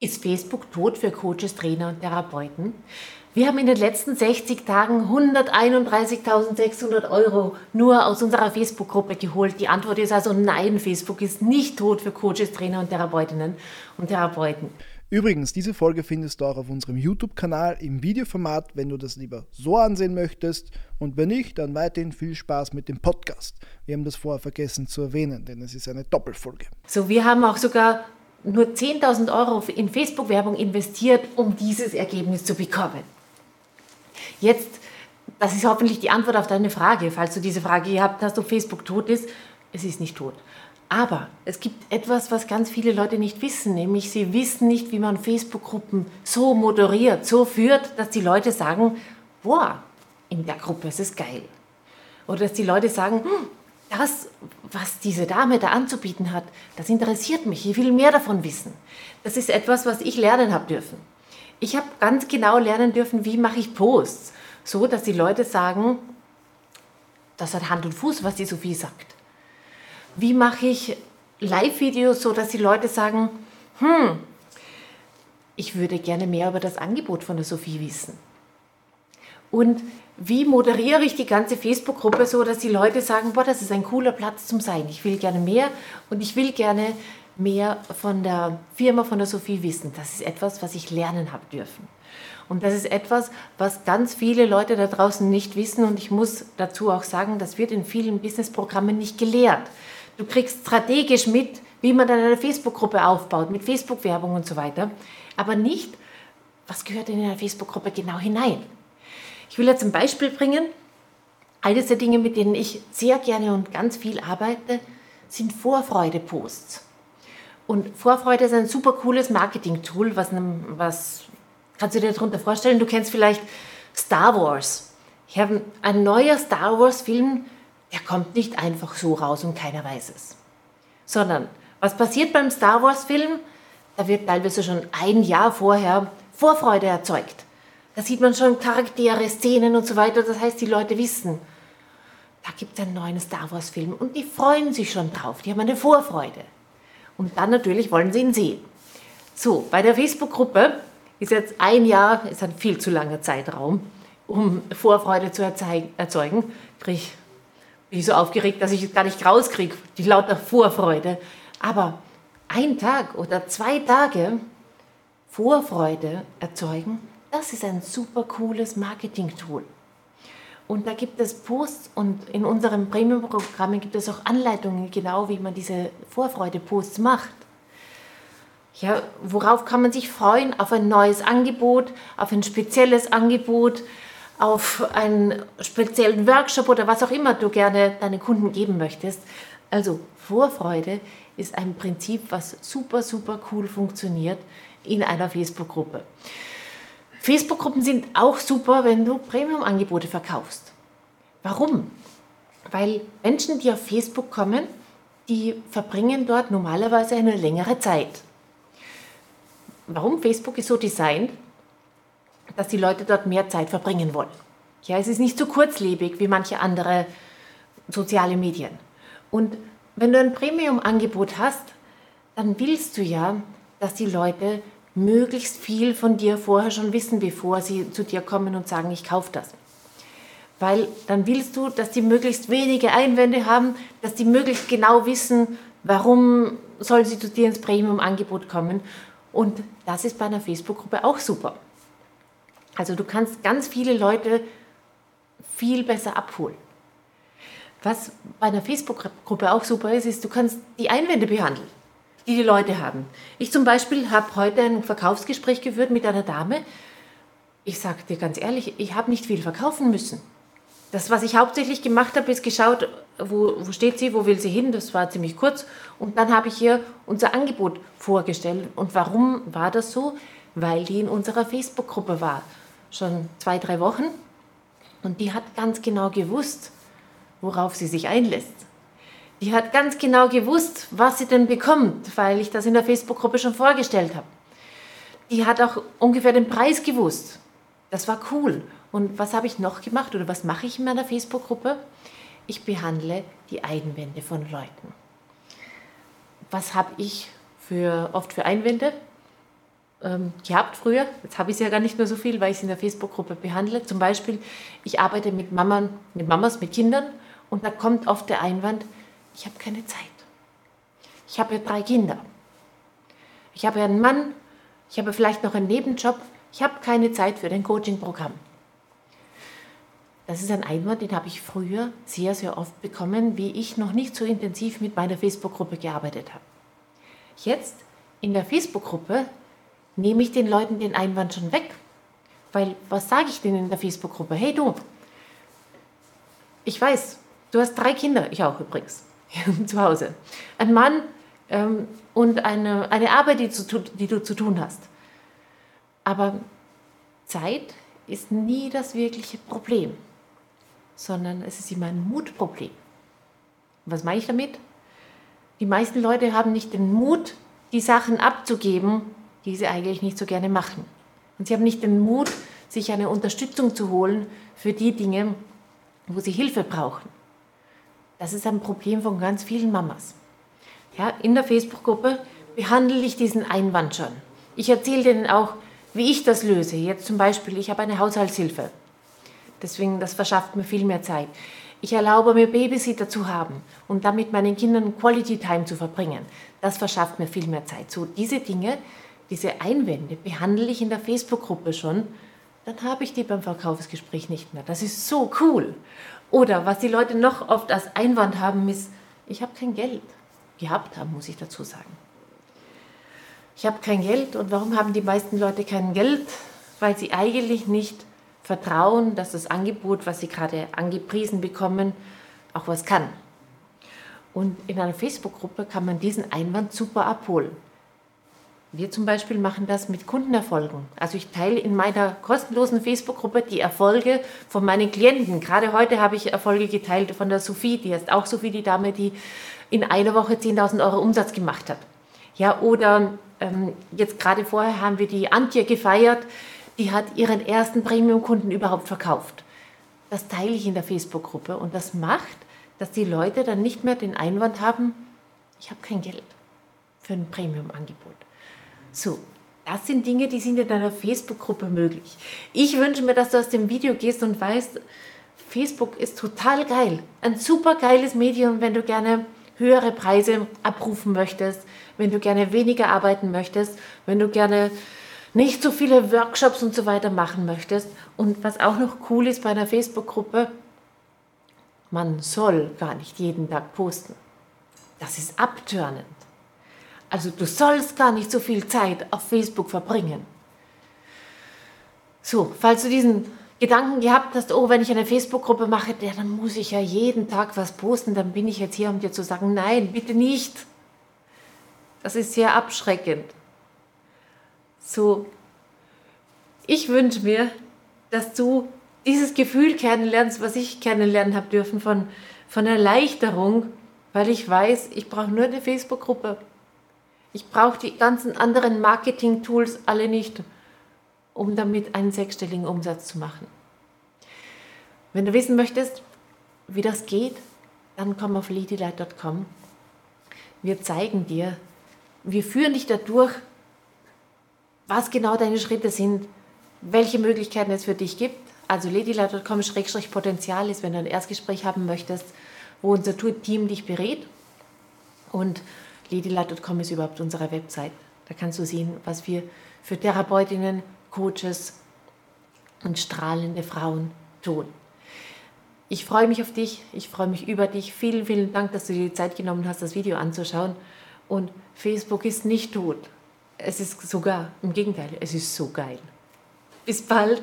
Ist Facebook tot für Coaches, Trainer und Therapeuten? Wir haben in den letzten 60 Tagen 131.600 Euro nur aus unserer Facebook-Gruppe geholt. Die Antwort ist also nein, Facebook ist nicht tot für Coaches, Trainer und Therapeutinnen und Therapeuten. Übrigens, diese Folge findest du auch auf unserem YouTube-Kanal im Videoformat, wenn du das lieber so ansehen möchtest. Und wenn nicht, dann weiterhin viel Spaß mit dem Podcast. Wir haben das vorher vergessen zu erwähnen, denn es ist eine Doppelfolge. So, wir haben auch sogar nur 10.000 Euro in Facebook-Werbung investiert, um dieses Ergebnis zu bekommen. Jetzt, das ist hoffentlich die Antwort auf deine Frage, falls du diese Frage gehabt hast, ob Facebook tot ist. Es ist nicht tot. Aber es gibt etwas, was ganz viele Leute nicht wissen, nämlich sie wissen nicht, wie man Facebook-Gruppen so moderiert, so führt, dass die Leute sagen, boah, in der Gruppe ist es geil. Oder dass die Leute sagen, hm, das, was diese Dame da anzubieten hat, das interessiert mich, ich will mehr davon wissen. Das ist etwas, was ich lernen habe dürfen. Ich habe ganz genau lernen dürfen, wie mache ich Posts, so dass die Leute sagen, das hat Hand und Fuß, was die Sophie sagt. Wie mache ich Live-Videos, so dass die Leute sagen, hm, ich würde gerne mehr über das Angebot von der Sophie wissen. Und wie moderiere ich die ganze Facebook-Gruppe so, dass die Leute sagen, boah, das ist ein cooler Platz zum Sein. Ich will gerne mehr und ich will gerne mehr von der Firma, von der Sophie wissen. Das ist etwas, was ich lernen habe dürfen. Und das ist etwas, was ganz viele Leute da draußen nicht wissen. Und ich muss dazu auch sagen, das wird in vielen Businessprogrammen nicht gelehrt. Du kriegst strategisch mit, wie man dann eine Facebook-Gruppe aufbaut, mit Facebook-Werbung und so weiter. Aber nicht, was gehört in eine Facebook-Gruppe genau hinein. Ich will jetzt ein Beispiel bringen. Eines der Dinge, mit denen ich sehr gerne und ganz viel arbeite, sind Vorfreude-Posts. Und Vorfreude ist ein super cooles Marketing-Tool, was, was kannst du dir darunter vorstellen? Du kennst vielleicht Star Wars. Ich habe ein neuer Star Wars-Film, der kommt nicht einfach so raus und keiner weiß es. Sondern was passiert beim Star Wars-Film? Da wird teilweise schon ein Jahr vorher Vorfreude erzeugt. Da sieht man schon Charaktere, Szenen und so weiter. Das heißt, die Leute wissen, da gibt es einen neuen Star Wars-Film und die freuen sich schon drauf. Die haben eine Vorfreude. Und dann natürlich wollen sie ihn sehen. So, bei der Facebook-Gruppe ist jetzt ein Jahr, ist ein viel zu langer Zeitraum, um Vorfreude zu erzeugen. Kriege ich bin ich so aufgeregt, dass ich es gar nicht rauskriege, die lauter Vorfreude. Aber ein Tag oder zwei Tage Vorfreude erzeugen, das ist ein super cooles Marketing-Tool. Und da gibt es Posts und in unserem Premium-Programm gibt es auch Anleitungen, genau wie man diese Vorfreude-Posts macht. Ja, worauf kann man sich freuen? Auf ein neues Angebot, auf ein spezielles Angebot, auf einen speziellen Workshop oder was auch immer du gerne deinen Kunden geben möchtest. Also Vorfreude ist ein Prinzip, was super, super cool funktioniert in einer Facebook-Gruppe. Facebook-Gruppen sind auch super, wenn du Premium-Angebote verkaufst. Warum? Weil Menschen, die auf Facebook kommen, die verbringen dort normalerweise eine längere Zeit. Warum? Facebook ist so designt, dass die Leute dort mehr Zeit verbringen wollen. Ja, es ist nicht so kurzlebig wie manche andere soziale Medien. Und wenn du ein Premium-Angebot hast, dann willst du ja, dass die Leute möglichst viel von dir vorher schon wissen, bevor sie zu dir kommen und sagen, ich kaufe das. Weil dann willst du, dass die möglichst wenige Einwände haben, dass die möglichst genau wissen, warum soll sie zu dir ins Premium-Angebot kommen. Und das ist bei einer Facebook-Gruppe auch super. Also du kannst ganz viele Leute viel besser abholen. Was bei einer Facebook-Gruppe auch super ist, ist, du kannst die Einwände behandeln, die die Leute haben. Ich zum Beispiel habe heute ein Verkaufsgespräch geführt mit einer Dame. Ich sage dir ganz ehrlich, ich habe nicht viel verkaufen müssen. Das, was ich hauptsächlich gemacht habe, ist geschaut, wo, wo steht sie, wo will sie hin. Das war ziemlich kurz. Und dann habe ich ihr unser Angebot vorgestellt. Und warum war das so? Weil die in unserer Facebook-Gruppe war schon zwei, drei Wochen. Und die hat ganz genau gewusst, worauf sie sich einlässt. Die hat ganz genau gewusst, was sie denn bekommt, weil ich das in der Facebook-Gruppe schon vorgestellt habe. Die hat auch ungefähr den Preis gewusst. Das war cool. Und was habe ich noch gemacht oder was mache ich in meiner Facebook-Gruppe? Ich behandle die Einwände von Leuten. Was habe ich für, oft für Einwände? ähm, gehabt früher. Jetzt habe ich es ja gar nicht mehr so viel, weil ich es in der Facebook-Gruppe behandle. Zum Beispiel, ich arbeite mit, Maman, mit Mamas, mit Kindern und da kommt oft der Einwand, ich habe keine Zeit. Ich habe ja drei Kinder. Ich habe ja einen Mann, ich habe vielleicht noch einen Nebenjob. Ich habe keine Zeit für dein Coaching-Programm. Das ist ein Einwand, den habe ich früher sehr, sehr oft bekommen, wie ich noch nicht so intensiv mit meiner Facebook-Gruppe gearbeitet habe. Jetzt in der Facebook-Gruppe nehme ich den Leuten den Einwand schon weg. Weil was sage ich denen in der Facebook-Gruppe? Hey du, ich weiß, du hast drei Kinder, ich auch übrigens, zu Hause. Ein Mann ähm, und eine, eine Arbeit, die, zu, die du zu tun hast. Aber Zeit ist nie das wirkliche Problem sondern es ist immer ein Mutproblem. Was meine ich damit? Die meisten Leute haben nicht den Mut, die Sachen abzugeben, die sie eigentlich nicht so gerne machen. Und sie haben nicht den Mut, sich eine Unterstützung zu holen für die Dinge, wo sie Hilfe brauchen. Das ist ein Problem von ganz vielen Mamas. Ja, in der Facebook-Gruppe behandle ich diesen Einwand schon. Ich erzähle denen auch, wie ich das löse. Jetzt zum Beispiel, ich habe eine Haushaltshilfe. Deswegen, das verschafft mir viel mehr Zeit. Ich erlaube mir Babysitter zu haben und damit meinen Kindern Quality Time zu verbringen. Das verschafft mir viel mehr Zeit. So diese Dinge, diese Einwände behandle ich in der Facebook-Gruppe schon. Dann habe ich die beim Verkaufsgespräch nicht mehr. Das ist so cool. Oder was die Leute noch oft als Einwand haben, ist, ich habe kein Geld. Gehabt haben, muss ich dazu sagen. Ich habe kein Geld und warum haben die meisten Leute kein Geld? Weil sie eigentlich nicht vertrauen, dass das Angebot, was sie gerade angepriesen bekommen, auch was kann. Und in einer Facebook-Gruppe kann man diesen Einwand super abholen. Wir zum Beispiel machen das mit Kundenerfolgen. Also ich teile in meiner kostenlosen Facebook-Gruppe die Erfolge von meinen Klienten. Gerade heute habe ich Erfolge geteilt von der Sophie, die ist auch Sophie, die Dame, die in einer Woche 10.000 Euro Umsatz gemacht hat. Ja, oder ähm, jetzt gerade vorher haben wir die Antje gefeiert, die hat ihren ersten Premium-Kunden überhaupt verkauft. Das teile ich in der Facebook-Gruppe und das macht, dass die Leute dann nicht mehr den Einwand haben, ich habe kein Geld für ein Premium-Angebot. So, das sind Dinge, die sind in deiner Facebook-Gruppe möglich. Ich wünsche mir, dass du aus dem Video gehst und weißt, Facebook ist total geil. Ein super geiles Medium, wenn du gerne höhere Preise abrufen möchtest, wenn du gerne weniger arbeiten möchtest, wenn du gerne nicht so viele Workshops und so weiter machen möchtest. Und was auch noch cool ist bei einer Facebook-Gruppe, man soll gar nicht jeden Tag posten. Das ist abtörnend. Also du sollst gar nicht so viel Zeit auf Facebook verbringen. So, falls du diesen Gedanken gehabt hast, oh, wenn ich eine Facebook-Gruppe mache, ja, dann muss ich ja jeden Tag was posten, dann bin ich jetzt hier, um dir zu sagen, nein, bitte nicht. Das ist sehr abschreckend. So, ich wünsche mir, dass du dieses Gefühl kennenlernst, was ich kennenlernen habe dürfen von, von Erleichterung, weil ich weiß, ich brauche nur eine Facebook-Gruppe. Ich brauche die ganzen anderen Marketing-Tools alle nicht, um damit einen sechsstelligen Umsatz zu machen. Wenn du wissen möchtest, wie das geht, dann komm auf ladylite.com. Wir zeigen dir, wir führen dich dadurch, was genau deine Schritte sind, welche Möglichkeiten es für dich gibt. Also ladylike.com-potenzial ist, wenn du ein Erstgespräch haben möchtest, wo unser Team dich berät. Und ladylike.com ist überhaupt unsere Website. Da kannst du sehen, was wir für Therapeutinnen, Coaches und strahlende Frauen tun. Ich freue mich auf dich, ich freue mich über dich. Vielen, vielen Dank, dass du dir die Zeit genommen hast, das Video anzuschauen. Und Facebook ist nicht tot. Es ist sogar, im Gegenteil, es ist so geil. Bis bald.